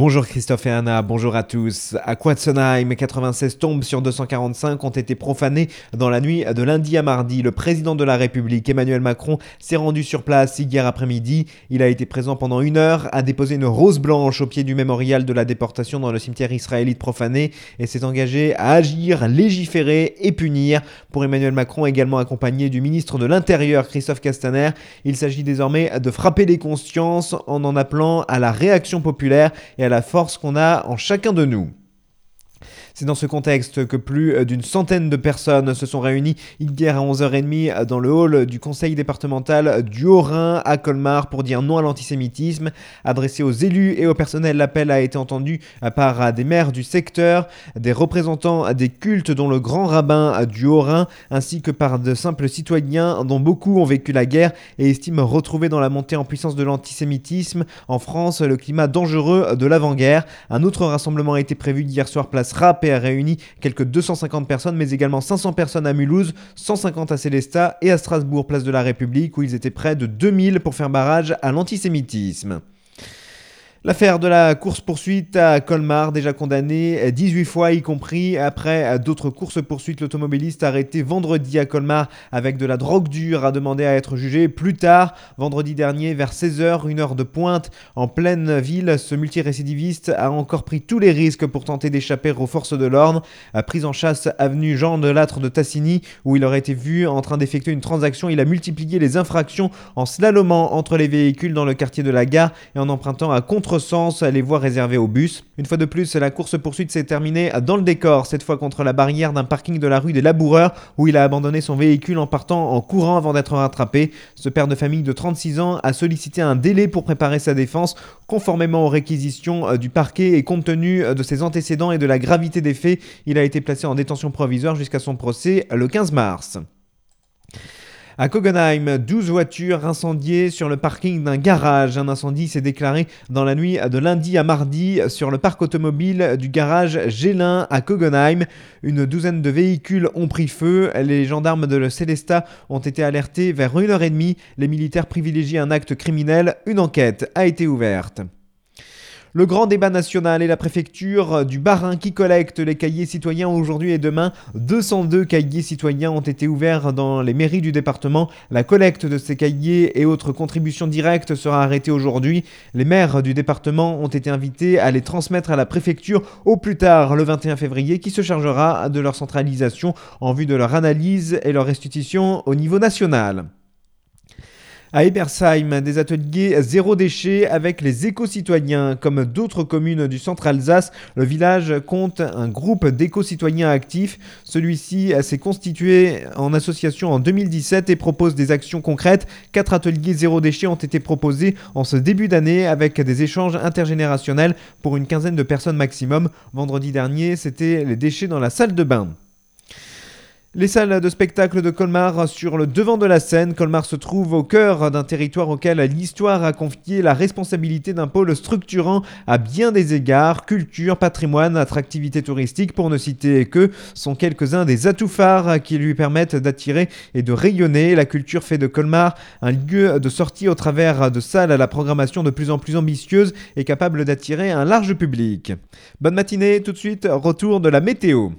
Bonjour Christophe et Anna, bonjour à tous. À Quatsenheim, 96 tombes sur 245 ont été profanées dans la nuit de lundi à mardi. Le président de la République, Emmanuel Macron, s'est rendu sur place hier après-midi. Il a été présent pendant une heure, a déposé une rose blanche au pied du mémorial de la déportation dans le cimetière israélite profané et s'est engagé à agir, légiférer et punir. Pour Emmanuel Macron, également accompagné du ministre de l'Intérieur, Christophe Castaner, il s'agit désormais de frapper les consciences en en appelant à la réaction populaire et à la force qu'on a en chacun de nous. C'est dans ce contexte que plus d'une centaine de personnes se sont réunies hier à 11h30 dans le hall du conseil départemental du Haut-Rhin à Colmar pour dire non à l'antisémitisme. Adressé aux élus et au personnel, l'appel a été entendu par des maires du secteur, des représentants des cultes dont le grand rabbin du Haut-Rhin, ainsi que par de simples citoyens dont beaucoup ont vécu la guerre et estiment retrouver dans la montée en puissance de l'antisémitisme en France le climat dangereux de l'avant-guerre. Un autre rassemblement a été prévu hier soir place A réuni quelques 250 personnes, mais également 500 personnes à Mulhouse, 150 à Célestat et à Strasbourg, place de la République, où ils étaient près de 2000 pour faire barrage à l'antisémitisme. L'affaire de la course-poursuite à Colmar, déjà condamné 18 fois, y compris après d'autres courses-poursuites. L'automobiliste arrêté vendredi à Colmar avec de la drogue dure a demandé à être jugé plus tard. Vendredi dernier, vers 16h, une heure de pointe, en pleine ville, ce multirécidiviste a encore pris tous les risques pour tenter d'échapper aux forces de l'ordre. Prise en chasse avenue Jean de Lattre de Tassigny, où il aurait été vu en train d'effectuer une transaction, il a multiplié les infractions en slalomant entre les véhicules dans le quartier de la gare et en empruntant à contre sens les voies réservées aux bus. Une fois de plus, la course-poursuite s'est terminée dans le décor, cette fois contre la barrière d'un parking de la rue des Laboureurs, où il a abandonné son véhicule en partant en courant avant d'être rattrapé. Ce père de famille de 36 ans a sollicité un délai pour préparer sa défense, conformément aux réquisitions euh, du parquet et compte tenu euh, de ses antécédents et de la gravité des faits, il a été placé en détention provisoire jusqu'à son procès le 15 mars. À Kogenheim, 12 voitures incendiées sur le parking d'un garage. Un incendie s'est déclaré dans la nuit de lundi à mardi sur le parc automobile du garage Gélin à Kogenheim. Une douzaine de véhicules ont pris feu. Les gendarmes de le Célestat ont été alertés vers 1h30. Les militaires privilégient un acte criminel. Une enquête a été ouverte. Le grand débat national et la préfecture du Barin qui collecte les cahiers citoyens aujourd'hui et demain. 202 cahiers citoyens ont été ouverts dans les mairies du département. La collecte de ces cahiers et autres contributions directes sera arrêtée aujourd'hui. Les maires du département ont été invités à les transmettre à la préfecture au plus tard le 21 février qui se chargera de leur centralisation en vue de leur analyse et leur restitution au niveau national. À Ebersheim, des ateliers zéro déchet avec les éco-citoyens. Comme d'autres communes du centre Alsace, le village compte un groupe d'éco-citoyens actifs. Celui-ci s'est constitué en association en 2017 et propose des actions concrètes. Quatre ateliers zéro déchet ont été proposés en ce début d'année avec des échanges intergénérationnels pour une quinzaine de personnes maximum. Vendredi dernier, c'était les déchets dans la salle de bain. Les salles de spectacle de Colmar sur le devant de la scène. Colmar se trouve au cœur d'un territoire auquel l'histoire a confié la responsabilité d'un pôle structurant à bien des égards, culture, patrimoine, attractivité touristique, pour ne citer que, sont quelques-uns des atouts phares qui lui permettent d'attirer et de rayonner. La culture fait de Colmar un lieu de sortie au travers de salles à la programmation de plus en plus ambitieuse et capable d'attirer un large public. Bonne matinée, tout de suite, retour de la météo.